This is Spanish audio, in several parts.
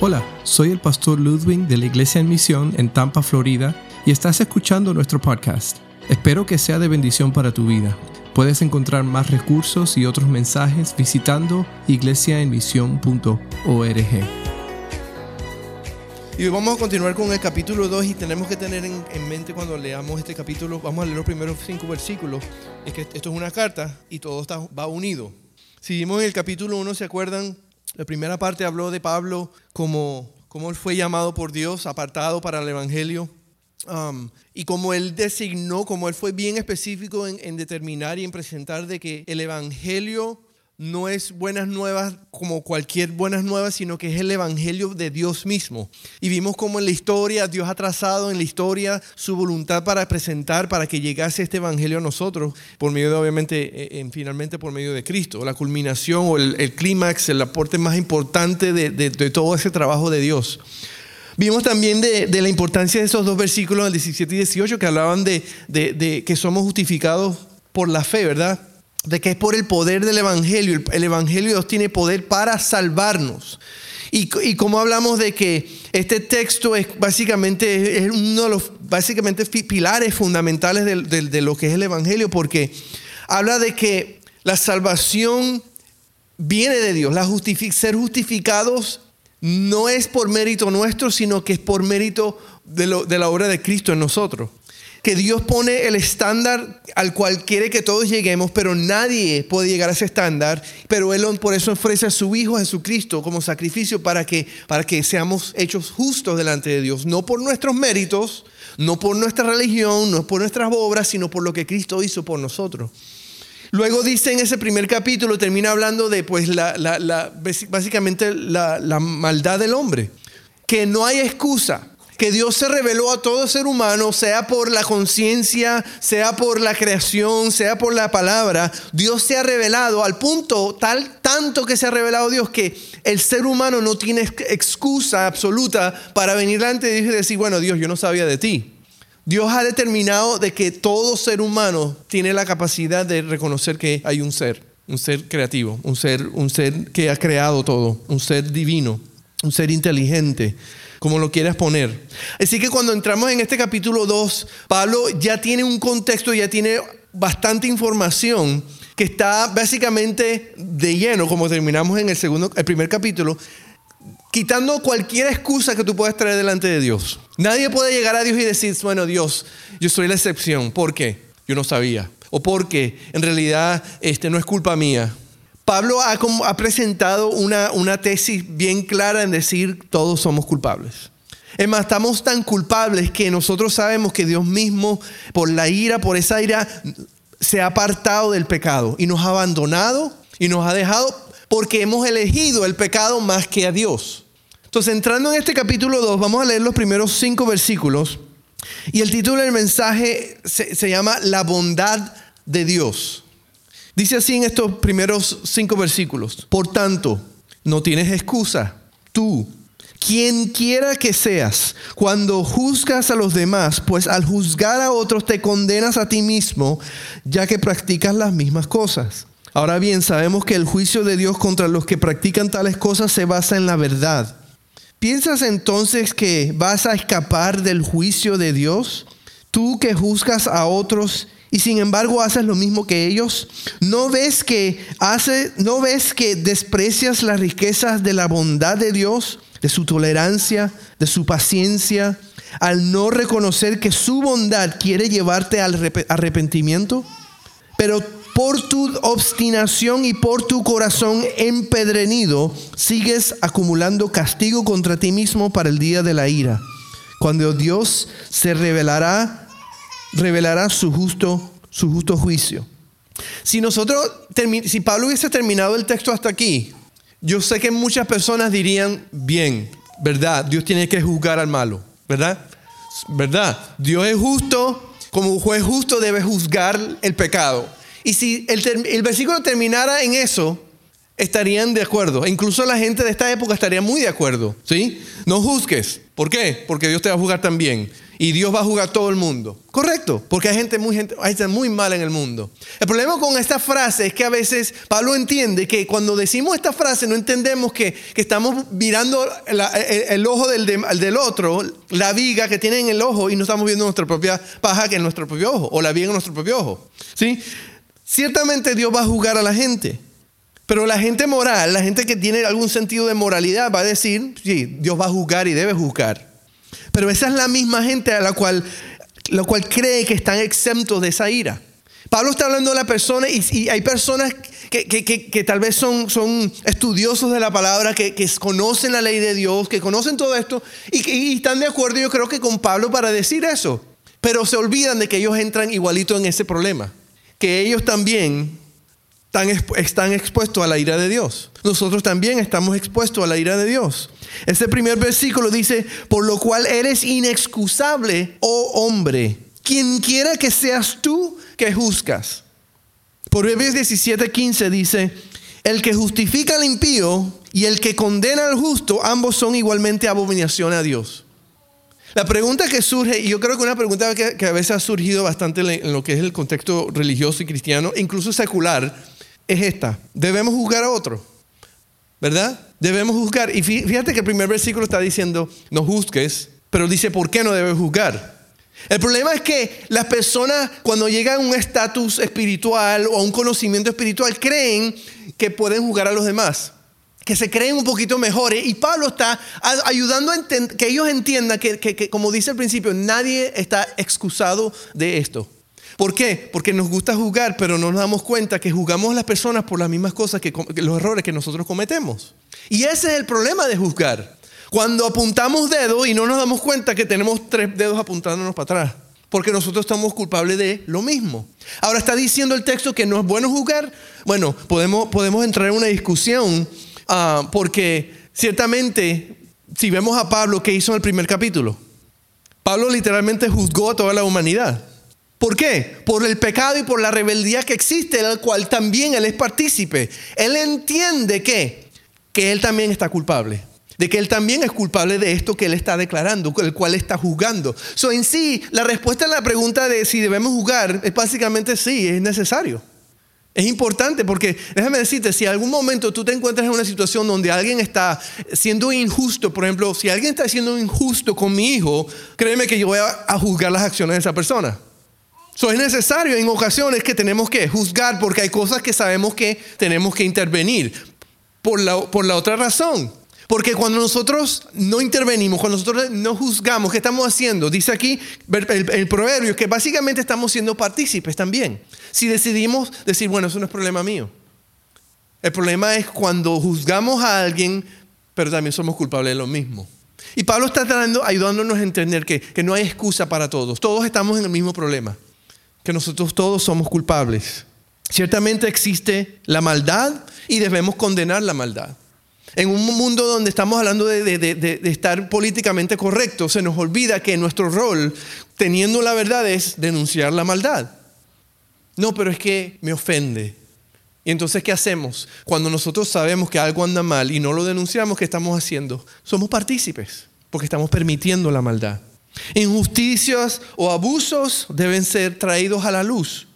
Hola, soy el pastor Ludwig de la Iglesia en Misión en Tampa, Florida, y estás escuchando nuestro podcast. Espero que sea de bendición para tu vida. Puedes encontrar más recursos y otros mensajes visitando iglesiaenmisión.org. Y vamos a continuar con el capítulo 2 y tenemos que tener en, en, mente cuando leamos este capítulo, vamos a leer los primeros cinco versículos, es que esto es una carta y todo está, va unido. Si en el capítulo 1, ¿se acuerdan? La primera parte habló de Pablo como, como él fue llamado por Dios, apartado para el Evangelio. Um, y como él designó, como él fue bien específico en, en determinar y en presentar de que el Evangelio no es buenas nuevas como cualquier buenas nuevas, sino que es el Evangelio de Dios mismo. Y vimos cómo en la historia Dios ha trazado en la historia su voluntad para presentar, para que llegase este Evangelio a nosotros, por medio de, obviamente, en, finalmente por medio de Cristo, la culminación o el, clímax, el aporte más importante de, todo ese trabajo de Dios. Vimos también de, de, la importancia de esos dos versículos, el 17 y 18, que hablaban de, de que somos justificados por la fe, ¿verdad? De que es por el poder del Evangelio. El, Evangelio Dios tiene poder para salvarnos. Y, y, como hablamos de que este texto es básicamente es uno de los básicamente pilares fundamentales de, de, lo que es el Evangelio, porque habla de que la salvación viene de Dios. La ser justificados no es por mérito nuestro, sino que es por mérito de, lo, de la obra de Cristo en nosotros que Dios pone el estándar al cual quiere que todos lleguemos, pero nadie puede llegar a ese estándar, pero Él por eso ofrece a su Hijo Jesucristo como sacrificio para que, para que seamos hechos justos delante de Dios, no por nuestros méritos, no por nuestra religión, no por nuestras obras, sino por lo que Cristo hizo por nosotros. Luego dice en ese primer capítulo, termina hablando de pues la, básicamente la maldad del hombre, que no hay excusa que Dios se reveló a todo ser humano, sea por la conciencia, sea por la creación, sea por la palabra, Dios se ha revelado al punto tal tanto que se ha revelado Dios que el ser humano no tiene excusa absoluta para venir delante de Dios y decir, bueno, Dios, yo no sabía de ti. Dios ha determinado de que todo ser humano tiene la capacidad de reconocer que hay un ser, un ser creativo, un ser, un ser que ha creado todo, un ser divino, un ser inteligente, como lo quieras poner. Así que cuando entramos en este capítulo 2, Pablo ya tiene un contexto, ya tiene bastante información que está básicamente de lleno, como terminamos en el, segundo, el primer capítulo, quitando cualquier excusa que tú puedas traer delante de Dios. Nadie puede llegar a Dios y decir, bueno, Dios, yo soy la excepción. ¿Por qué? Yo no sabía. O porque en realidad este, no es culpa mía. Pablo ha, presentado una, una tesis bien clara en decir todos somos culpables. Es más, estamos tan culpables que nosotros sabemos que Dios mismo, por la ira, por esa ira, se ha apartado del pecado y nos ha abandonado y nos ha dejado porque hemos elegido el pecado más que a Dios. Entonces, entrando en este capítulo 2, vamos a leer los primeros cinco versículos y el título del mensaje se, se llama La bondad de Dios. Dice así en estos primeros cinco versículos. Por tanto, no tienes excusa. Tú, quien quiera que seas, cuando juzgas a los demás, pues al juzgar a otros te condenas a ti mismo, ya que practicas las mismas cosas. Ahora bien, sabemos que el juicio de Dios contra los que practican tales cosas se basa en la verdad. ¿Piensas entonces que vas a escapar del juicio de Dios? Tú que juzgas a otros y sin embargo haces lo mismo que ellos? ¿No ves que no ves que desprecias las riquezas de la bondad de Dios, de su tolerancia, de su paciencia, al no reconocer que su bondad quiere llevarte al arrepentimiento? Pero por tu obstinación y por tu corazón empedrenido, sigues acumulando castigo contra ti mismo para el día de la ira, cuando Dios se revelará revelará su justo, su justo juicio. Si nosotros, si Pablo hubiese terminado el texto hasta aquí, yo sé que muchas personas dirían, bien, ¿verdad? Dios tiene que juzgar al malo, ¿verdad? ¿Verdad? Dios es justo, como juez justo debe juzgar el pecado. Y si el, el versículo terminara en eso, estarían de acuerdo. E incluso la gente de esta época estaría muy de acuerdo. ¿sí? No juzgues. ¿Por qué? Porque Dios te va a juzgar también. Y Dios va a juzgar todo el mundo. Correcto, porque hay gente muy, gente, hay gente muy mala en el mundo. El problema con esta frase es que a veces Pablo entiende que cuando decimos esta frase no entendemos que, estamos mirando el, ojo del, del otro, la viga que tiene en el ojo y no estamos viendo nuestra propia paja que es nuestro propio ojo, o la viga en nuestro propio ojo. ¿sí? Ciertamente Dios va a juzgar a la gente. Pero la gente moral, la gente que tiene algún sentido de moralidad, va a decir, sí, Dios va a juzgar y debe juzgar. Pero esa es la misma gente a la cual, la cual cree que están exentos de esa ira. Pablo está hablando de la persona y, hay personas que, tal vez son, son, estudiosos de la palabra, que, conocen la ley de Dios, que conocen todo esto y, y están de acuerdo yo creo que con Pablo para decir eso. Pero se olvidan de que ellos entran igualito en ese problema. Que ellos también están, expuestos a la ira de Dios. Nosotros también estamos expuestos a la ira de Dios. Este primer versículo dice, por lo cual eres inexcusable, oh hombre, quien quiera que seas tú que juzgas. Proverbios 17, 15 dice, el que justifica al impío y el que condena al justo, ambos son igualmente abominación a Dios. La pregunta que surge, y yo creo que una pregunta que, que, a veces ha surgido bastante en lo que es el contexto religioso y cristiano, incluso secular, es esta. Debemos juzgar a otro. ¿Verdad? Debemos juzgar. Y fíjate que el primer versículo está diciendo, no juzgues, pero dice, ¿por qué no debes juzgar? El problema es que las personas cuando llegan a un estatus espiritual o a un conocimiento espiritual creen que pueden juzgar a los demás, que se creen un poquito mejores. Y Pablo está ayudando a que ellos entiendan que, como dice al principio, nadie está excusado de esto. ¿Por qué? Porque nos gusta juzgar, pero no nos damos cuenta que juzgamos a las personas por las mismas cosas que, los errores que nosotros cometemos. Y ese es el problema de juzgar. Cuando apuntamos dedos y no nos damos cuenta que tenemos tres dedos apuntándonos para atrás. Porque nosotros estamos culpables de lo mismo. Ahora está diciendo el texto que no es bueno juzgar. Bueno, podemos, podemos entrar en una discusión ah, porque ciertamente si vemos a Pablo, ¿qué hizo en el primer capítulo? Pablo literalmente juzgó a toda la humanidad. ¿Por qué? Por el pecado y por la rebeldía que existe, el cual también él es partícipe. Él entiende que, que él también está culpable. De que él también es culpable de esto que él está declarando, el cual está juzgando. So, en sí, la respuesta a la pregunta de si debemos juzgar es básicamente sí, es necesario. Es importante porque, déjame decirte, si en algún momento tú te encuentras en una situación donde alguien está siendo injusto, por ejemplo, si alguien está siendo injusto con mi hijo, créeme que yo voy a juzgar las acciones de esa persona. So, es necesario en ocasiones que tenemos que juzgar porque hay cosas que sabemos que tenemos que intervenir. Por la, por la otra razón. Porque cuando nosotros no intervenimos, cuando nosotros no juzgamos, ¿qué estamos haciendo? Dice aquí el, el, proverbio que básicamente estamos siendo partícipes también. Si decidimos decir, bueno, eso no es problema mío. El problema es cuando juzgamos a alguien, pero también somos culpables de lo mismo. Y Pablo está tratando, ayudándonos a entender que, que no hay excusa para todos. Todos estamos en el mismo problema que nosotros todos somos culpables. Ciertamente existe la maldad y debemos condenar la maldad. En un mundo donde estamos hablando de, estar políticamente correcto, se nos olvida que nuestro rol, teniendo la verdad, es denunciar la maldad. No, pero es que me ofende. Y entonces, ¿qué hacemos? Cuando nosotros sabemos que algo anda mal y no lo denunciamos, ¿qué estamos haciendo? Somos partícipes, porque estamos permitiendo la maldad. Injusticias o abusos deben ser traídos a la luz.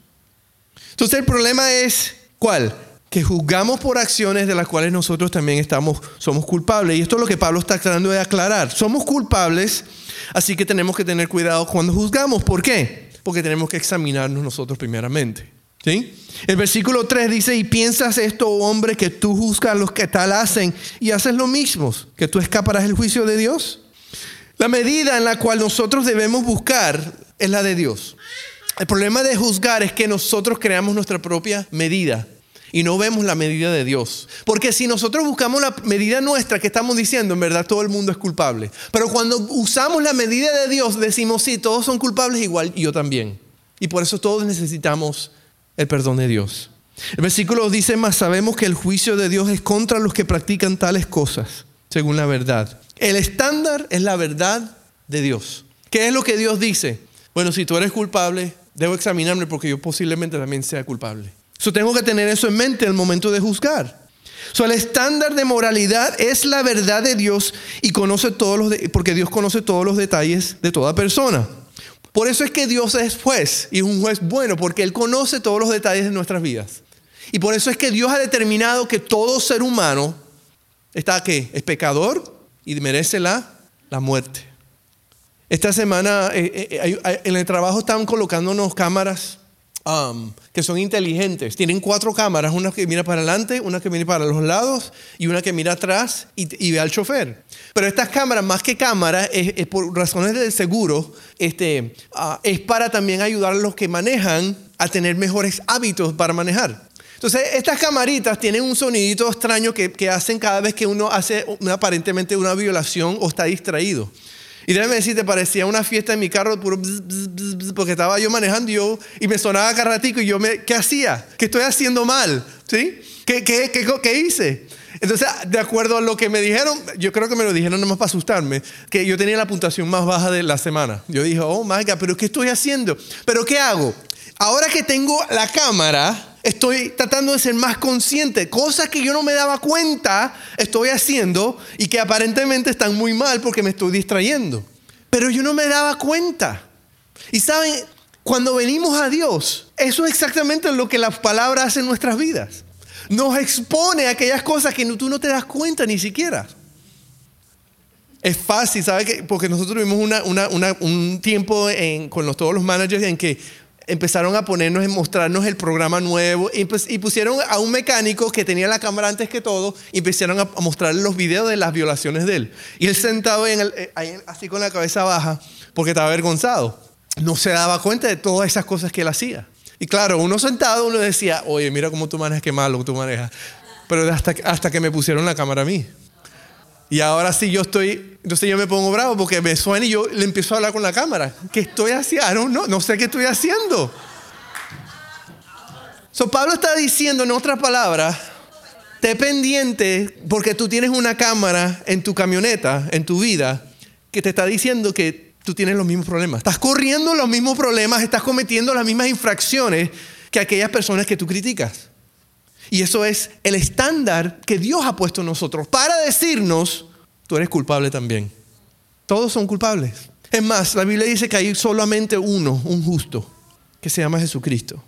Entonces el problema es, ¿cuál? Que juzgamos por acciones de las cuales nosotros también estamos, somos culpables. Y esto es lo que Pablo está tratando de aclarar. Somos culpables, así que tenemos que tener cuidado cuando juzgamos. ¿Por qué? Porque tenemos que examinarnos nosotros primeramente. ¿Sí? El versículo 3 dice, y piensas esto, hombre, que tú juzgas a los que tal hacen y haces lo mismo, que tú escaparás el juicio de Dios. La medida en la cual nosotros debemos buscar es la de Dios. El problema de juzgar es que nosotros creamos nuestra propia medida y no vemos la medida de Dios. Porque si nosotros buscamos la medida nuestra que estamos diciendo, en verdad todo el mundo es culpable. Pero cuando usamos la medida de Dios, decimos, sí, todos son culpables igual y yo también. Y por eso todos necesitamos el perdón de Dios. El versículo dice más, sabemos que el juicio de Dios es contra los que practican tales cosas, según la verdad. El estándar es la verdad de Dios. ¿Qué es lo que Dios dice? Bueno, si tú eres culpable, debo examinarme porque yo posiblemente también sea culpable. Yo tengo que tener eso en mente en el momento de juzgar. So, el estándar de moralidad es la verdad de Dios y conoce todos los porque Dios conoce todos los detalles de toda persona. Por eso es que Dios es juez y es un juez bueno porque él conoce todos los detalles de nuestras vidas. Y por eso es que Dios ha determinado que todo ser humano está que es pecador y merece la, la muerte. Esta semana eh, eh, en el trabajo están colocándonos cámaras um, que son inteligentes. Tienen cuatro cámaras, una que mira para adelante, una que mira para los lados y una que mira atrás y, ve al chofer. Pero estas cámaras, más que cámaras, es, por razones de seguro, este, ah, es para también ayudar a los que manejan a tener mejores hábitos para manejar. Entonces, estas camaritas tienen un sonidito extraño que, que hacen cada vez que uno hace aparentemente una violación o está distraído. Y déjame decirte, parecía una fiesta en mi carro, puro porque estaba yo manejando y, me sonaba carratico y yo me, ¿qué hacía? ¿Qué estoy haciendo mal? ¿Sí? ¿Qué, qué, qué, qué hice? Entonces, de acuerdo a lo que me dijeron, yo creo que me lo dijeron nomás para asustarme, que yo tenía la puntuación más baja de la semana. Yo dije, oh my God, pero ¿qué estoy haciendo? ¿Pero qué hago? Ahora que tengo la cámara, estoy tratando de ser más consciente. Cosas que yo no me daba cuenta estoy haciendo y que aparentemente están muy mal porque me estoy distrayendo. Pero yo no me daba cuenta. Y saben, cuando venimos a Dios, eso es exactamente lo que las palabras hacen en nuestras vidas. Nos expone a aquellas cosas que tú no te das cuenta ni siquiera. Es fácil, ¿sabes? Porque nosotros tuvimos un tiempo con todos los managers en que empezaron a ponernos, y mostrarnos el programa nuevo y, pues, pusieron a un mecánico que tenía la cámara antes que todo y empezaron a, mostrarle los videos de las violaciones de él. Y él sentado en el, eh, así con la cabeza baja porque estaba avergonzado. No se daba cuenta de todas esas cosas que él hacía. Y claro, uno sentado, uno decía, oye, mira cómo tú manejas, qué malo tú manejas. Pero hasta, hasta que me pusieron la cámara a mí. Y ahora sí yo estoy, entonces yo me pongo bravo porque me suena y yo le empiezo a hablar con la cámara. ¿Qué estoy haciendo? No, sé qué estoy haciendo. So Pablo está diciendo en otras palabras, te pendiente porque tú tienes una cámara en tu camioneta, en tu vida, que te está diciendo que tú tienes los mismos problemas. Estás corriendo los mismos problemas, estás cometiendo las mismas infracciones que aquellas personas que tú criticas. Y eso es el estándar que Dios ha puesto en nosotros para decirnos, tú eres culpable también. Todos son culpables. Es más, la Biblia dice que hay solamente uno, un justo, que se llama Jesucristo.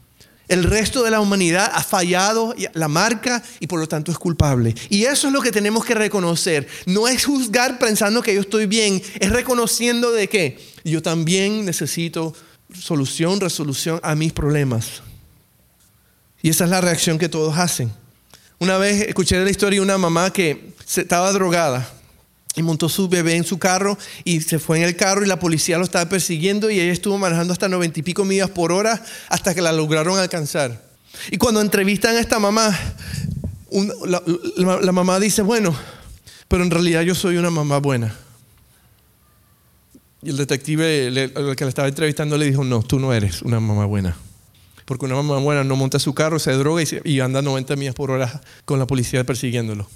El resto de la humanidad ha fallado la marca y por lo tanto es culpable. Y eso es lo que tenemos que reconocer. No es juzgar pensando que yo estoy bien, es reconociendo de que yo también necesito solución, resolución a mis problemas. Y esa es la reacción que todos hacen. Una vez escuché la historia de una mamá que estaba drogada y montó su bebé en su carro y se fue en el carro y la policía lo estaba persiguiendo y ella estuvo manejando hasta noventa y pico millas por hora hasta que la lograron alcanzar. Y cuando entrevistan a esta mamá, la, mamá dice, bueno, pero en realidad yo soy una mamá buena. Y el detective, el que la estaba entrevistando, le dijo, no, tú no eres una mamá buena. Porque una mamá buena no monta su carro, se droga y, anda 90 millas por hora con la policía persiguiéndolo.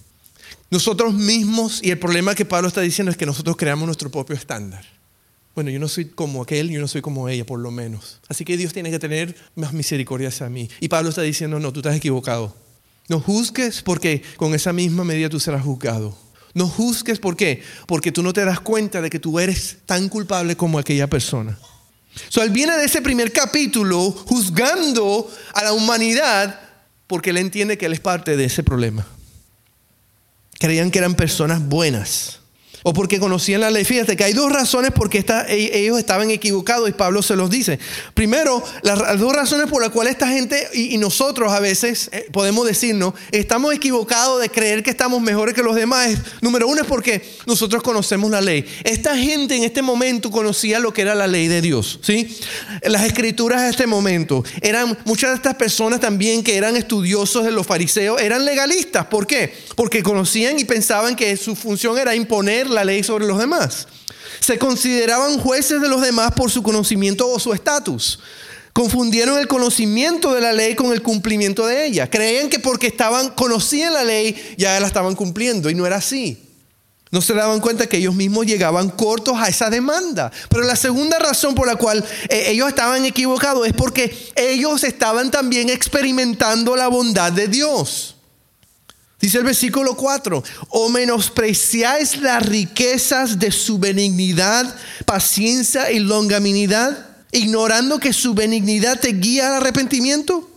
Nosotros mismos, y el problema que Pablo está diciendo es que nosotros creamos nuestro propio estándar. Bueno, yo no soy como aquel, yo no soy como ella, por lo menos. Así que Dios tiene que tener más misericordia hacia mí. Y Pablo está diciendo, no, tú estás equivocado. No juzgues porque con esa misma medida tú serás juzgado. No juzgues por qué, porque tú no te das cuenta de que tú eres tan culpable como aquella persona. So, él viene de ese primer capítulo juzgando a la humanidad porque él entiende que él es parte de ese problema. Creían que eran personas buenas o porque conocían la ley. Fíjate que hay dos razones por qué e, ellos estaban equivocados y Pablo se los dice. Primero, las, dos razones por las cuales esta gente y, nosotros a veces eh, podemos decirnos, estamos equivocados de creer que estamos mejores que los demás. Número uno es porque nosotros conocemos la ley. Esta gente en este momento conocía lo que era la ley de Dios. ¿sí? Las escrituras de este momento eran, muchas de estas personas también que eran estudiosos de los fariseos, eran legalistas. ¿Por qué? Porque conocían y pensaban que su función era imponer la ley sobre los demás. Se consideraban jueces de los demás por su conocimiento o su estatus. Confundieron el conocimiento de la ley con el cumplimiento de ella. Creían que porque estaban, conocían la ley, ya la estaban cumpliendo. Y no era así. No se daban cuenta que ellos mismos llegaban cortos a esa demanda. Pero la segunda razón por la cual eh, ellos estaban equivocados es porque ellos estaban también experimentando la bondad de Dios. Dice el versículo 4, o menospreciáis las riquezas de su benignidad, paciencia y longanimidad, ignorando que su benignidad te guía al arrepentimiento.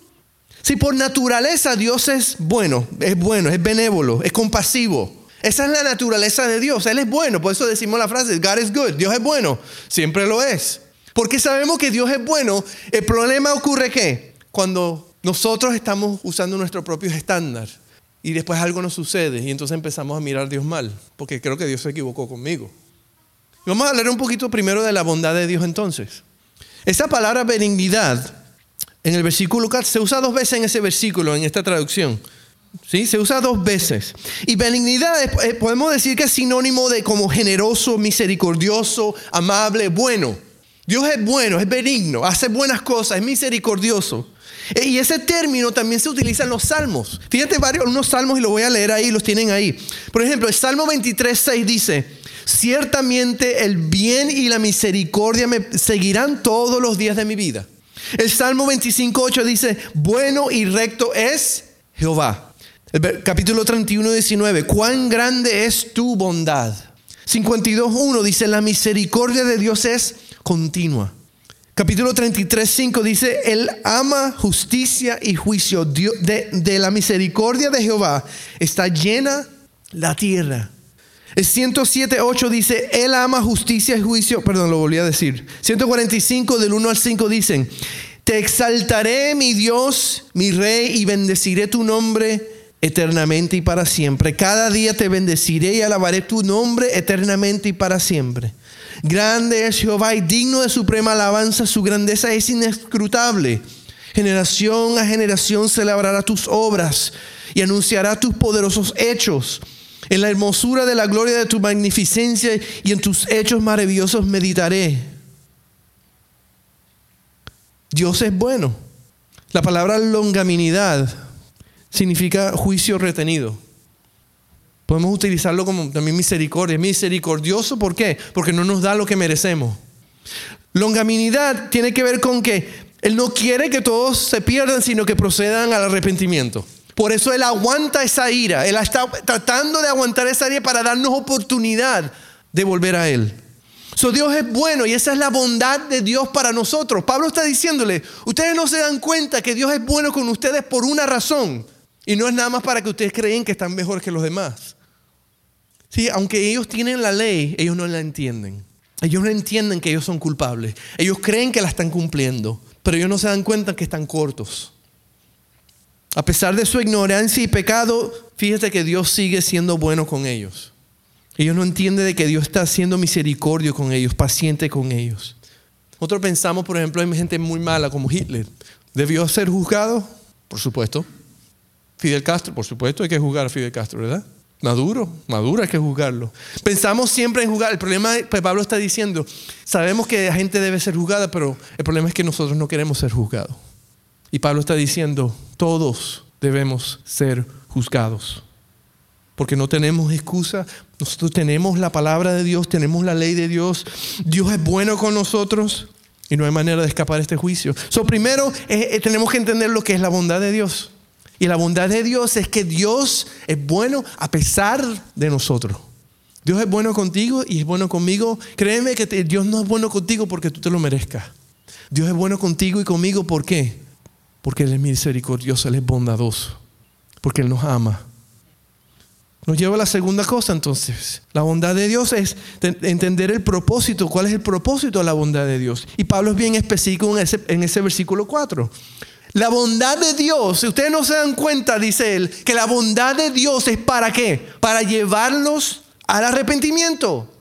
Si por naturaleza Dios es bueno, es bueno, es benévolo, es compasivo. Esa es la naturaleza de Dios. Él es bueno. Por eso decimos la frase, God is good. Dios es bueno. Siempre lo es. Porque sabemos que Dios es bueno. El problema ocurre que cuando nosotros estamos usando nuestro propio estándar y después algo nos sucede y entonces empezamos a mirar a Dios mal. Porque creo que Dios se equivocó conmigo. vamos a hablar un poquito primero de la bondad de Dios entonces. Esa palabra benignidad en el versículo 4 se usa dos veces en ese versículo, en esta traducción. ¿Sí? Se usa dos veces. Y benignidad eh, podemos decir que es sinónimo de como generoso, misericordioso, amable, bueno. Dios es bueno, es benigno, hace buenas cosas, es misericordioso. Eh, y ese término también se utiliza en los salmos. Fíjate varios, unos salmos y lo voy a leer ahí, los tienen ahí. Por ejemplo, el Salmo 23, 6 dice, ciertamente el bien y la misericordia me seguirán todos los días de mi vida. El Salmo 25, 8 dice, bueno y recto es Jehová. Capítulo 31, 19, cuán grande es tu bondad. 52, 1 dice, la misericordia de Dios es continua. Capítulo 33, 5 dice, Él ama justicia y juicio. De, de, la misericordia de Jehová está llena la tierra. El 107, 8 dice, Él ama justicia y juicio. Perdón, lo volví a decir. 145 del 1 al 5 dicen, Te exaltaré, mi Dios, mi Rey, y bendeciré tu nombre eternamente y para siempre. Cada día te bendeciré y alabaré tu nombre eternamente y para siempre. Grande es Jehová y digno de suprema alabanza, su grandeza es inescrutable. Generación a generación celebrará tus obras y anunciará tus poderosos hechos. En la hermosura de la gloria de tu magnificencia y en tus hechos maravillosos meditaré. Dios es bueno. La palabra longaminidad significa juicio retenido. Podemos utilizarlo como también misericordia. Misericordioso, ¿por qué? Porque no nos da lo que merecemos. Longaminidad tiene que ver con que Él no quiere que todos se pierdan, sino que procedan al arrepentimiento. Por eso Él aguanta esa ira. Él está tratando de aguantar esa ira para darnos oportunidad de volver a Él. So, Dios es bueno y esa es la bondad de Dios para nosotros. Pablo está diciéndole, ustedes no se dan cuenta que Dios es bueno con ustedes por una razón. Y no es nada más para que ustedes creen que están mejor que los demás. Sí, aunque ellos tienen la ley, ellos no la entienden. Ellos no entienden que ellos son culpables. Ellos creen que la están cumpliendo, pero ellos no se dan cuenta que están cortos. A pesar de su ignorancia y pecado, fíjate que Dios sigue siendo bueno con ellos. Ellos no entienden de que Dios está haciendo misericordio con ellos, paciente con ellos. Nosotros pensamos, por ejemplo, en gente muy mala como Hitler. ¿Debió ser juzgado? Por supuesto. Fidel Castro, por supuesto, hay que juzgar a Fidel Castro, ¿verdad? Maduro, Maduro hay que juzgarlo. Pensamos siempre en juzgar. El problema, pues Pablo está diciendo, sabemos que la gente debe ser juzgada, pero el problema es que nosotros no queremos ser juzgados. Y Pablo está diciendo, todos debemos ser juzgados. Porque no tenemos excusa, nosotros tenemos la palabra de Dios, tenemos la ley de Dios, Dios es bueno con nosotros y no hay manera de escapar de este juicio. So, primero eh, eh, tenemos que entender lo que es la bondad de Dios. Y la bondad de Dios es que Dios es bueno a pesar de nosotros. Dios es bueno contigo y es bueno conmigo. Créeme que Dios no es bueno contigo porque tú te lo merezcas. Dios es bueno contigo y conmigo ¿por qué? Porque Él es misericordioso, Él es bondadoso, porque Él nos ama. Nos lleva a la segunda cosa entonces. La bondad de Dios es entender el propósito. ¿Cuál es el propósito de la bondad de Dios? Y Pablo es bien específico en ese, en ese versículo 4. La bondad de Dios, si ustedes no se dan cuenta, dice él, que la bondad de Dios es para qué? Para llevarlos al arrepentimiento.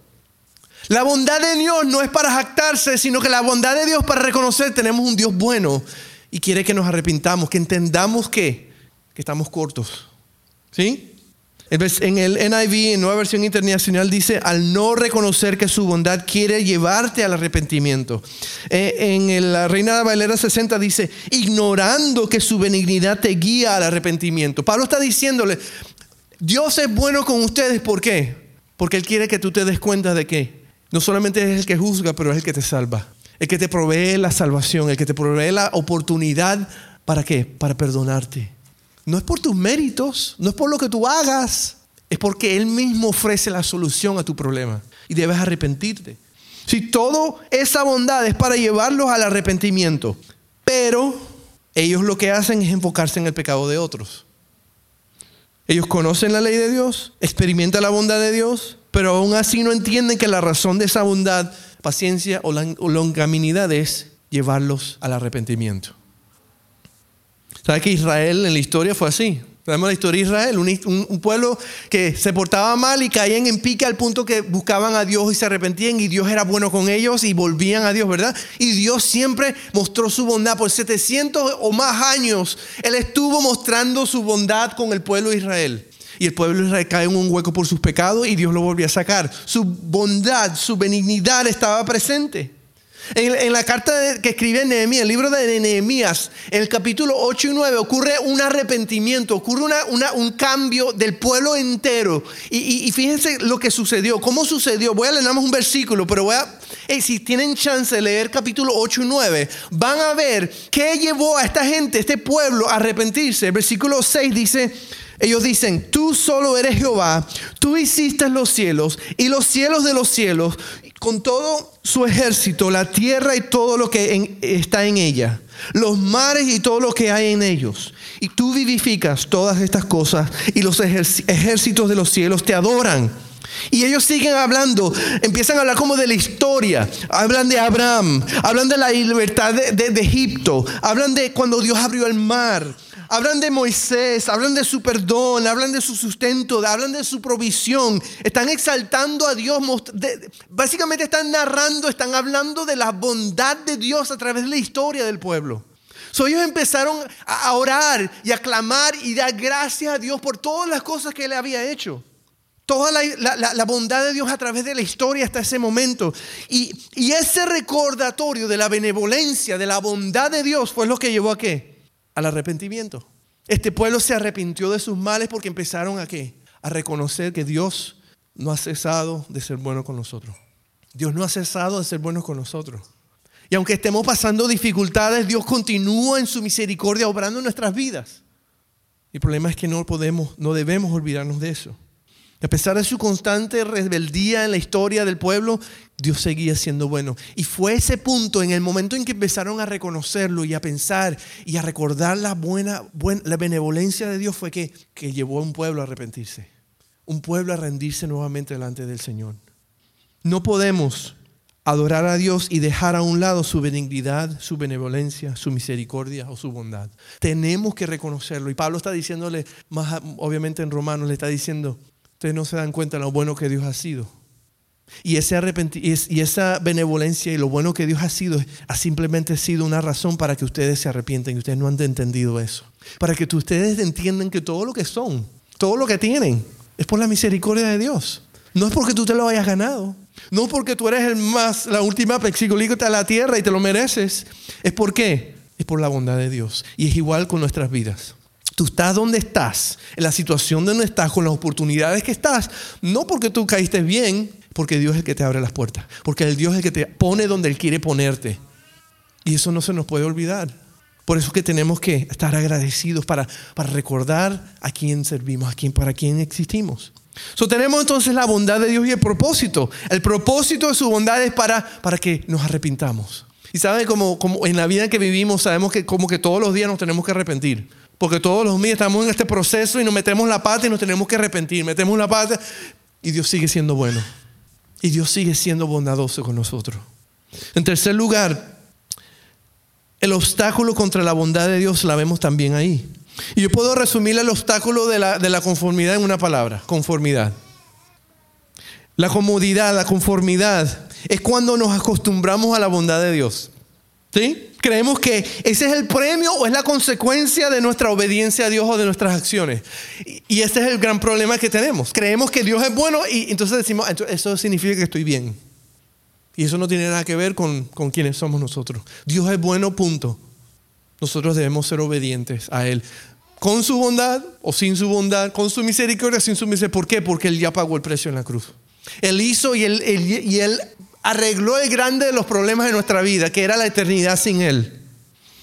La bondad de Dios no es para jactarse, sino que la bondad de Dios para reconocer tenemos un Dios bueno y quiere que nos arrepintamos, que entendamos que, que estamos cortos. ¿Sí? En el NIV, en Nueva Versión Internacional, dice, al no reconocer que su bondad quiere llevarte al arrepentimiento. Eh, en la Reina de Valera 60 dice, ignorando que su benignidad te guía al arrepentimiento. Pablo está diciéndole, Dios es bueno con ustedes, ¿por qué? Porque Él quiere que tú te des cuenta de que no solamente es el que juzga, pero es el que te salva. El que te provee la salvación, el que te provee la oportunidad, ¿para qué? Para perdonarte no es por tus méritos, no es por lo que tú hagas, es porque Él mismo ofrece la solución a tu problema y debes arrepentirte. Si todo esa bondad es para llevarlos al arrepentimiento, pero ellos lo que hacen es enfocarse en el pecado de otros. Ellos conocen la ley de Dios, experimentan la bondad de Dios, pero aún así no entienden que la razón de esa bondad, paciencia o longaminidad es llevarlos al arrepentimiento. ¿Sabe que Israel en la historia fue así? Sabemos la historia de Israel, un, pueblo que se portaba mal y caían en pique al punto que buscaban a Dios y se arrepentían y Dios era bueno con ellos y volvían a Dios, ¿verdad? Y Dios siempre mostró su bondad. Por 700 o más años, Él estuvo mostrando su bondad con el pueblo de Israel. Y el pueblo de Israel cae en un hueco por sus pecados y Dios lo volvió a sacar. Su bondad, su benignidad estaba presente. En, la carta que escribe Nehemías, el libro de Nehemías, en el capítulo 8 y 9, ocurre un arrepentimiento, ocurre un cambio del pueblo entero. Y, fíjense lo que sucedió, cómo sucedió. Voy a leer un versículo, pero voy a, si tienen chance de leer capítulo 8 y 9, van a ver qué llevó a esta gente, este pueblo, a arrepentirse. El versículo 6 dice, ellos dicen, tú solo eres Jehová, tú hiciste los cielos y los cielos de los cielos, con todo su ejército, la tierra y todo lo que está en ella, los mares y todo lo que hay en ellos. Y tú vivificas todas estas cosas y los ejércitos de los cielos te adoran. Y ellos siguen hablando, empiezan a hablar como de la historia, hablan de Abraham, hablan de la libertad de Egipto, hablan de cuando Dios abrió el mar Hablan de Moisés, hablan de su perdón, hablan de su sustento, hablan de su provisión. Están exaltando a Dios. Básicamente están narrando, están hablando de la bondad de Dios a través de la historia del pueblo. So, ellos empezaron a orar y a clamar y dar gracias a Dios por todas las cosas que Él había hecho. Toda la, bondad de Dios a través de la historia hasta ese momento. Y, y, ese recordatorio de la benevolencia, de la bondad de Dios fue lo que llevó a qué? Al arrepentimiento. Este pueblo se arrepintió de sus males porque empezaron a qué? A reconocer que Dios no ha cesado de ser bueno con nosotros. Dios no ha cesado de ser bueno con nosotros. Y aunque estemos pasando dificultades, Dios continúa en su misericordia obrando en nuestras vidas. El problema es que no podemos, no debemos olvidarnos de eso. A pesar de su constante rebeldía en la historia del pueblo, Dios seguía siendo bueno. Y fue ese punto, en el momento en que empezaron a reconocerlo y a pensar y a recordar la buena, la benevolencia de Dios, fue que, que llevó a un pueblo a arrepentirse. Un pueblo a rendirse nuevamente delante del Señor. No podemos adorar a Dios y dejar a un lado su benignidad, su benevolencia, su misericordia o su bondad. Tenemos que reconocerlo. Y Pablo está diciéndole, más obviamente en Romanos, le está diciendo, ustedes no se dan cuenta de lo bueno que Dios ha sido. Y, ese y esa benevolencia y lo bueno que Dios ha sido ha simplemente sido una razón para que ustedes se arrepienten y ustedes no han entendido eso. Para que ustedes entiendan que todo lo que son, todo lo que tienen, es por la misericordia de Dios. No es porque tú te lo hayas ganado. No porque tú eres el más, la última pexigolígota de la tierra y te lo mereces. ¿Es por qué? Es por la bondad de Dios. Y es igual con nuestras vidas. Tú estás donde estás, en la situación donde estás, con las oportunidades que estás, no porque tú caíste bien, porque Dios es el que te abre las puertas, porque el Dios es el que te pone donde Él quiere ponerte. Y eso no se nos puede olvidar. Por eso es que tenemos que estar agradecidos para, para recordar a quién servimos, a quién, para quién existimos. So, tenemos entonces la bondad de Dios y el propósito. El propósito de su bondad es para, para que nos arrepintamos. Y saben, como, como en la vida que vivimos, sabemos que como que todos los días nos tenemos que arrepentir. Porque todos los días estamos en este proceso y nos metemos la pata y nos tenemos que arrepentir. Metemos la pata y Dios sigue siendo bueno. Y Dios sigue siendo bondadoso con nosotros. En tercer lugar, el obstáculo contra la bondad de Dios la vemos también ahí. Y yo puedo resumir el obstáculo de la, de la conformidad en una palabra, conformidad. La comodidad, la conformidad, es cuando nos acostumbramos a la bondad de Dios. ¿Sí? Creemos que ese es el premio o es la consecuencia de nuestra obediencia a Dios o de nuestras acciones. Y ese es el gran problema que tenemos. Creemos que Dios es bueno y entonces decimos, eso significa que estoy bien. Y eso no tiene nada que ver con, con quiénes somos nosotros. Dios es bueno, punto. Nosotros debemos ser obedientes a Él. Con su bondad o sin su bondad, con su misericordia, sin su misericordia. ¿Por qué? Porque Él ya pagó el precio en la cruz. Él hizo y él, y él arregló el grande de los problemas de nuestra vida, que era la eternidad sin Él.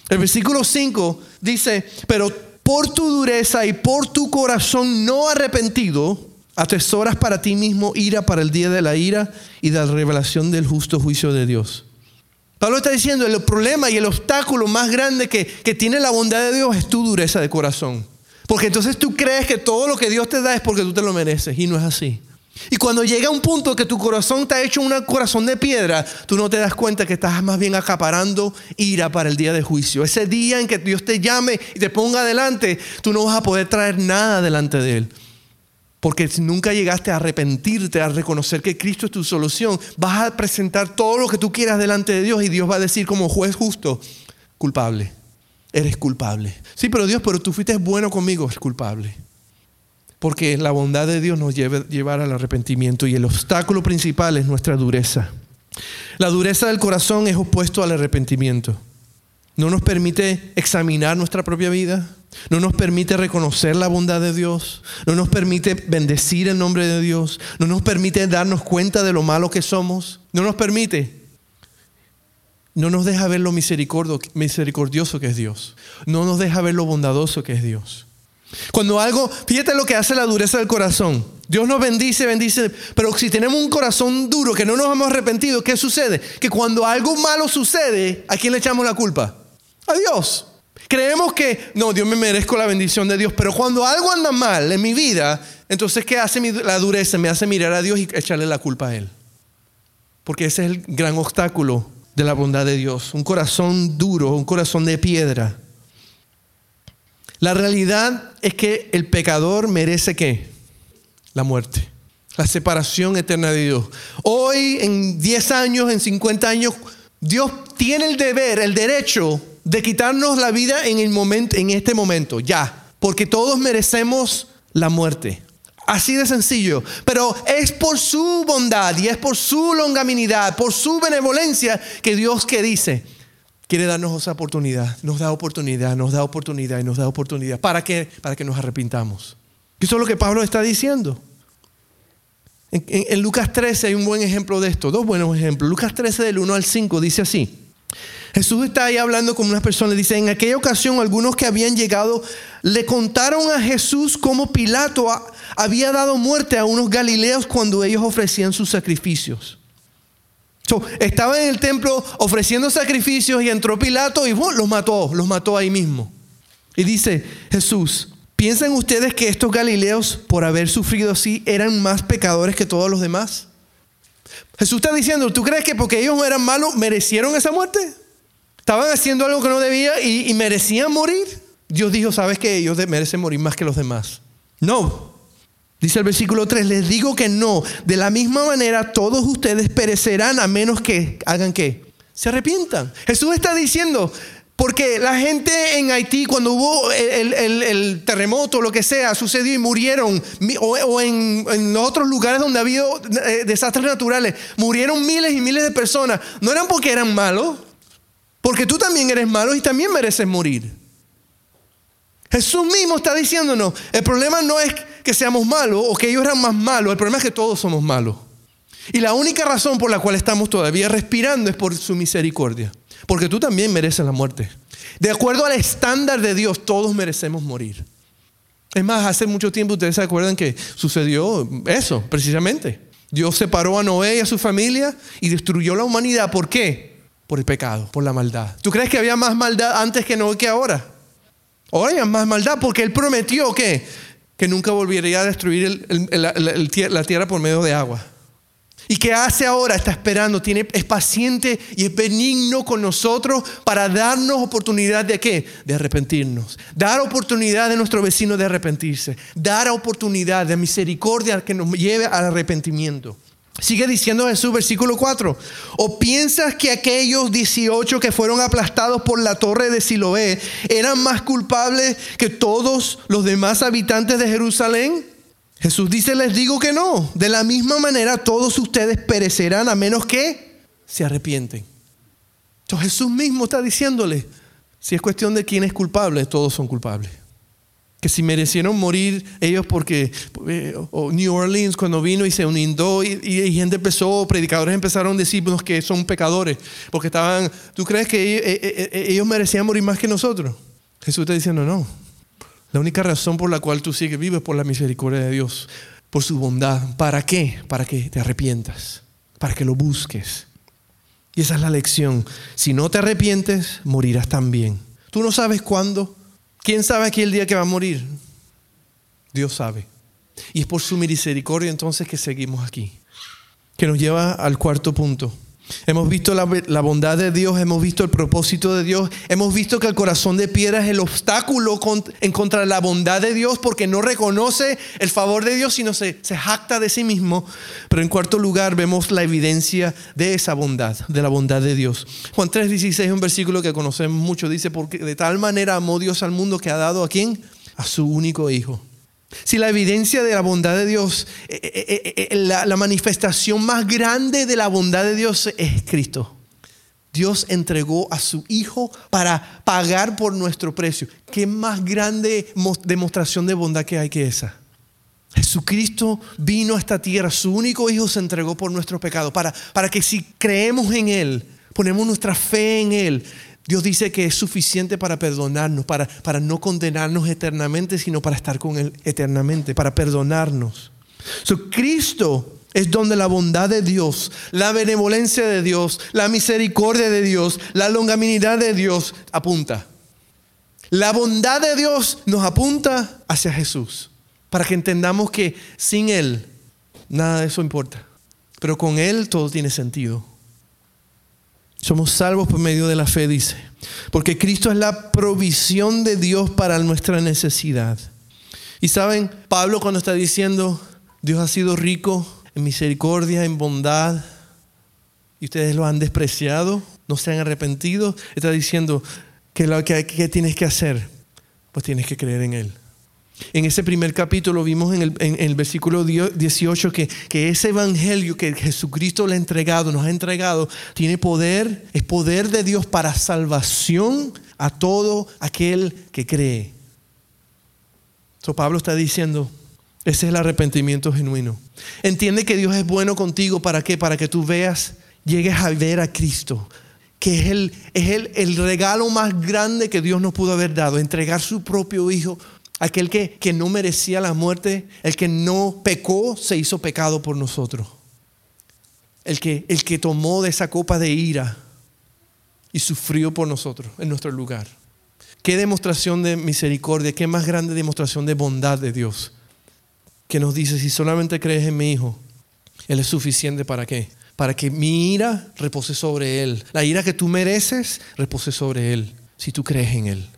El versículo 5 dice, pero, por tu dureza y por tu corazón no arrepentido, atesoras para ti mismo ira para el día de la ira y de la revelación del justo juicio de Dios. Pablo está diciendo, el problema y el obstáculo más grande que, que tiene la bondad de Dios es tu dureza de corazón. Porque entonces tú crees que todo lo que Dios te da es porque tú te lo mereces y no es así. Y cuando llega un punto que tu corazón está hecho un corazón de piedra, tú no te das cuenta que estás más bien acaparando ira para el día de juicio. Ese día en que Dios te llame y te ponga adelante, tú no vas a poder traer nada delante de Él. Porque si nunca llegaste a arrepentirte, a reconocer que Cristo es tu solución, vas a presentar todo lo que tú quieras delante de Dios y Dios va a decir como juez justo, culpable eres culpable. Sí, pero Dios, pero tú fuiste bueno conmigo, es culpable. Porque la bondad de Dios nos lleva llevar al arrepentimiento y el obstáculo principal es nuestra dureza. La dureza del corazón es opuesto al arrepentimiento. No nos permite examinar nuestra propia vida, no nos permite reconocer la bondad de Dios, no nos permite bendecir el nombre de Dios, no nos permite darnos cuenta de lo malo que somos, no nos permite no nos deja ver lo misericordioso que es Dios. No nos deja ver lo bondadoso que es Dios. Cuando algo, fíjate lo que hace la dureza del corazón. Dios nos bendice, bendice, pero si tenemos un corazón duro que no nos hemos arrepentido, ¿qué sucede? Que cuando algo malo sucede, ¿a quién le echamos la culpa? A Dios. Creemos que, no, Dios me merezco la bendición de Dios, pero cuando algo anda mal en mi vida, entonces ¿qué hace la dureza? Me hace mirar a Dios y echarle la culpa a Él. Porque ese es el gran obstáculo de la bondad de Dios, un corazón duro, un corazón de piedra. La realidad es que el pecador merece qué? La muerte, la separación eterna de Dios. Hoy, en 10 años, en 50 años, Dios tiene el deber, el derecho de quitarnos la vida en, el en este momento, ya, porque todos merecemos la muerte. Así de sencillo. Pero es por su bondad y es por su longaminidad, por su benevolencia que Dios que dice, quiere darnos esa oportunidad. Nos da oportunidad, nos da oportunidad y nos da oportunidad. ¿Para qué? Para que nos arrepintamos. Eso es lo que Pablo está diciendo. En, Lucas 13 hay un buen ejemplo de esto, dos buenos ejemplos. Lucas 13 del 1 al 5 dice así. Jesús está ahí hablando con unas personas. Dice, en aquella ocasión algunos que habían llegado le contaron a Jesús cómo Pilato había dado muerte a unos galileos cuando ellos ofrecían sus sacrificios. Estaba en el templo ofreciendo sacrificios y entró Pilato y los mató, los mató ahí mismo. Y dice Jesús, ¿piensan ustedes que estos galileos, por haber sufrido así, eran más pecadores que todos los demás? Jesús está diciendo, ¿tú crees que porque ellos eran malos merecieron esa muerte? Estaban haciendo algo que no debía y, y merecían morir. Dios dijo, ¿sabes que ellos merecen morir más que los demás? No, Dice el versículo 3, les digo que no. De la misma manera todos ustedes perecerán a menos que hagan qué? Se arrepientan. Jesús está diciendo, porque la gente en Haití, cuando hubo el, el, terremoto, lo que sea, sucedió y murieron, o, en, otros lugares donde ha habido eh, desastres naturales, murieron miles y miles de personas, no eran porque eran malos, porque tú también eres malo y también mereces morir. Jesús mismo está diciéndonos, el problema no es que seamos malos o que ellos eran más malos, el problema es que todos somos malos. Y la única razón por la cual estamos todavía respirando es por su misericordia. Porque tú también mereces la muerte. De acuerdo al estándar de Dios, todos merecemos morir. Es más, hace mucho tiempo ustedes se acuerdan que sucedió eso, precisamente. Dios separó a Noé y a su familia y destruyó la humanidad. ¿Por qué? Por el pecado, por la maldad. ¿Tú crees que había más maldad antes que Noé que ahora? Ahora hay más maldad porque Él prometió que que nunca volvería a destruir la tierra por medio de agua. ¿Y qué hace ahora? Está esperando, tiene, es paciente y es benigno con nosotros para darnos oportunidad de qué? De arrepentirnos. Dar oportunidad a nuestro vecino de arrepentirse. Dar oportunidad de misericordia que nos lleve al arrepentimiento. Sigue diciendo Jesús, versículo 4. ¿O piensas que aquellos 18 que fueron aplastados por la torre de Siloé eran más culpables que todos los demás habitantes de Jerusalén? Jesús dice, les digo que no. De la misma manera todos ustedes perecerán a menos que se arrepienten. Entonces Jesús mismo está diciéndole, si es cuestión de quién es culpable, todos son culpables que si merecieron morir ellos porque eh, New Orleans cuando vino y se inundó y, y, gente empezó, predicadores empezaron a decirnos que son pecadores porque estaban, ¿tú crees que ellos, eh, eh, ellos merecían morir más que nosotros? Jesús está diciendo no, La única razón por la cual tú sigues vivo es por la misericordia de Dios, por su bondad. ¿Para qué? Para que te arrepientas, para que lo busques. Y esa es la lección. Si no te arrepientes, morirás también. Tú no sabes cuándo. ¿Quién sabe aquí el día que va a morir? Dios sabe. Y es por su misericordia entonces que seguimos aquí. Que nos lleva al cuarto punto. Hemos visto la, bondad de Dios, hemos visto el propósito de Dios, hemos visto que el corazón de piedra es el obstáculo en contra de la bondad de Dios porque no reconoce el favor de Dios, sino se, se jacta de sí mismo. Pero en cuarto lugar vemos la evidencia de esa bondad, de la bondad de Dios. Juan 3:16 es un versículo que conocemos mucho, dice, porque de tal manera amó Dios al mundo que ha dado a quién? A su único Hijo si la evidencia de la bondad de Dios, eh, eh, eh, la, manifestación más grande de la bondad de Dios es Cristo. Dios entregó a su Hijo para pagar por nuestro precio. ¿Qué más grande demostración de bondad que hay que esa? Jesucristo vino a esta tierra, su único Hijo se entregó por nuestro pecado, para, para que si creemos en Él, ponemos nuestra fe en Él, Dios dice que es suficiente para perdonarnos, para, para no condenarnos eternamente, sino para estar con Él eternamente, para perdonarnos. So, Cristo es donde la bondad de Dios, la benevolencia de Dios, la misericordia de Dios, la longanimidad de Dios apunta. La bondad de Dios nos apunta hacia Jesús, para que entendamos que sin Él nada de eso importa, pero con Él todo tiene sentido. Somos salvos por medio de la fe, dice. Porque Cristo es la provisión de Dios para nuestra necesidad. Y saben, Pablo cuando está diciendo, Dios ha sido rico en misericordia, en bondad, y ustedes lo han despreciado, no se han arrepentido, está diciendo que lo que, que tienes que hacer, pues tienes que creer en Él. En ese primer capítulo vimos en el, versículo 18 que, que, ese evangelio que Jesucristo le ha entregado, nos ha entregado, tiene poder, es poder de Dios para salvación a todo aquel que cree. So Pablo está diciendo, ese es el arrepentimiento genuino. Entiende que Dios es bueno contigo, ¿para qué? Para que tú veas, llegues a ver a Cristo, que es el, es el, el regalo más grande que Dios nos pudo haber dado, entregar su propio Hijo Aquel que, que no merecía la muerte, el que no pecó, se hizo pecado por nosotros. El que, el que tomó de esa copa de ira y sufrió por nosotros en nuestro lugar. Qué demostración de misericordia, qué más grande demostración de bondad de Dios. Que nos dice, si solamente crees en mi Hijo, Él es suficiente para qué? Para que mi ira repose sobre Él. La ira que tú mereces repose sobre Él, si tú crees en Él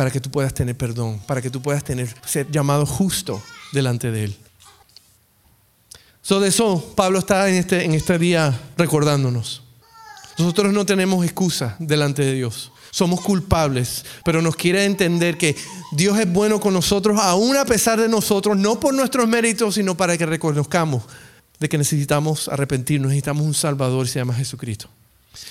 para que tú puedas tener perdón, para que tú puedas tener, ser llamado justo delante de Él. So eso, Pablo está en este, en este día recordándonos. Nosotros no tenemos excusa delante de Dios. Somos culpables, pero nos quiere entender que Dios es bueno con nosotros, aún a pesar de nosotros, no por nuestros méritos, sino para que reconozcamos de que necesitamos arrepentirnos, necesitamos un Salvador, se llama Jesucristo.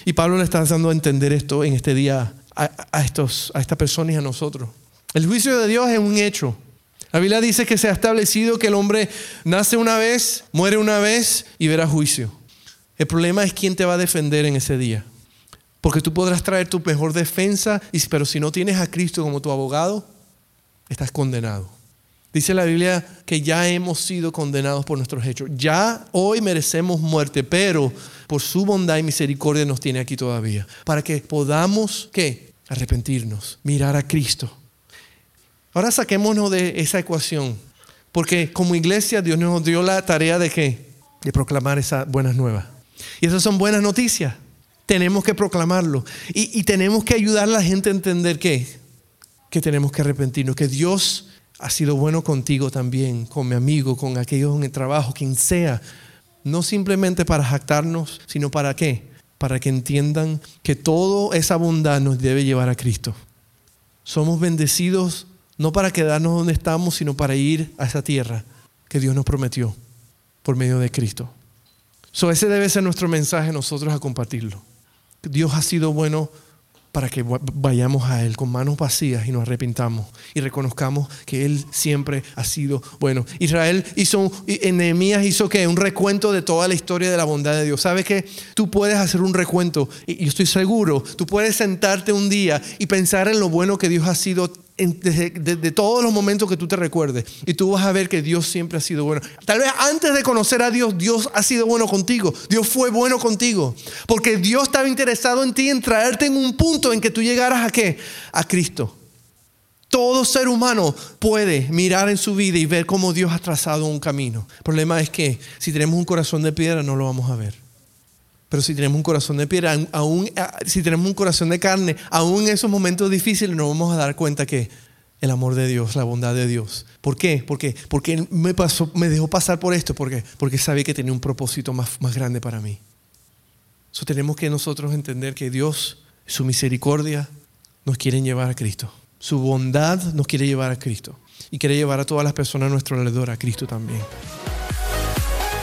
Y Pablo le está dando a entender esto en este día a, estos, a esta persona y a nosotros. El juicio de Dios es un hecho. La Biblia dice que se ha establecido que el hombre nace una vez, muere una vez y verá juicio. El problema es quién te va a defender en ese día. Porque tú podrás traer tu mejor defensa, pero si no tienes a Cristo como tu abogado, estás condenado. Dice la Biblia que ya hemos sido condenados por nuestros hechos. Ya hoy merecemos muerte, pero por su bondad y misericordia nos tiene aquí todavía. Para que podamos, ¿qué? arrepentirnos, mirar a Cristo. Ahora saquémonos de esa ecuación, porque como iglesia Dios nos dio la tarea de qué? De proclamar esas buenas nuevas. Y esas son buenas noticias. Tenemos que proclamarlo. Y, y tenemos que ayudar a la gente a entender? Que tenemos que arrepentirnos, que Dios ha sido bueno contigo también, con mi amigo, con aquellos en el trabajo, quien sea. No simplemente para jactarnos, sino para qué? para que entiendan que toda esa bondad nos debe llevar a Cristo. Somos bendecidos no para quedarnos donde estamos, sino para ir a esa tierra que Dios nos prometió por medio de Cristo. So, ese debe ser nuestro mensaje nosotros a compartirlo. Dios ha sido bueno para que vayamos a Él con manos vacías y nos arrepintamos y reconozcamos que Él siempre ha sido bueno. Israel hizo, Nehemías hizo que un recuento de toda la historia de la bondad de Dios. ¿Sabes que Tú puedes hacer un recuento y yo estoy seguro, tú puedes sentarte un día y pensar en lo bueno que Dios ha sido desde, todos los momentos que tú te recuerdes. Y tú vas a ver que Dios siempre ha sido bueno. Tal vez antes de conocer a Dios, Dios ha sido bueno contigo. Dios fue bueno contigo. Porque Dios estaba interesado en ti, en traerte en un punto en que tú llegaras a qué? A Cristo. Todo ser humano puede mirar en su vida y ver cómo Dios ha trazado un camino. El problema es que si tenemos un corazón de piedra no lo vamos a ver. Pero si tenemos un corazón de piedra, aún, si tenemos un corazón de carne, aún en esos momentos difíciles nos vamos a dar cuenta que el amor de Dios, la bondad de Dios. ¿Por qué? Porque, Él me dejó pasar por esto. ¿Por qué? Porque sabía que tenía un propósito más, más grande para mí. Eso tenemos que nosotros entender que Dios, su misericordia, nos quiere llevar a Cristo. Su bondad nos quiere llevar a Cristo. Y quiere llevar a todas las personas a nuestro alrededor a Cristo también.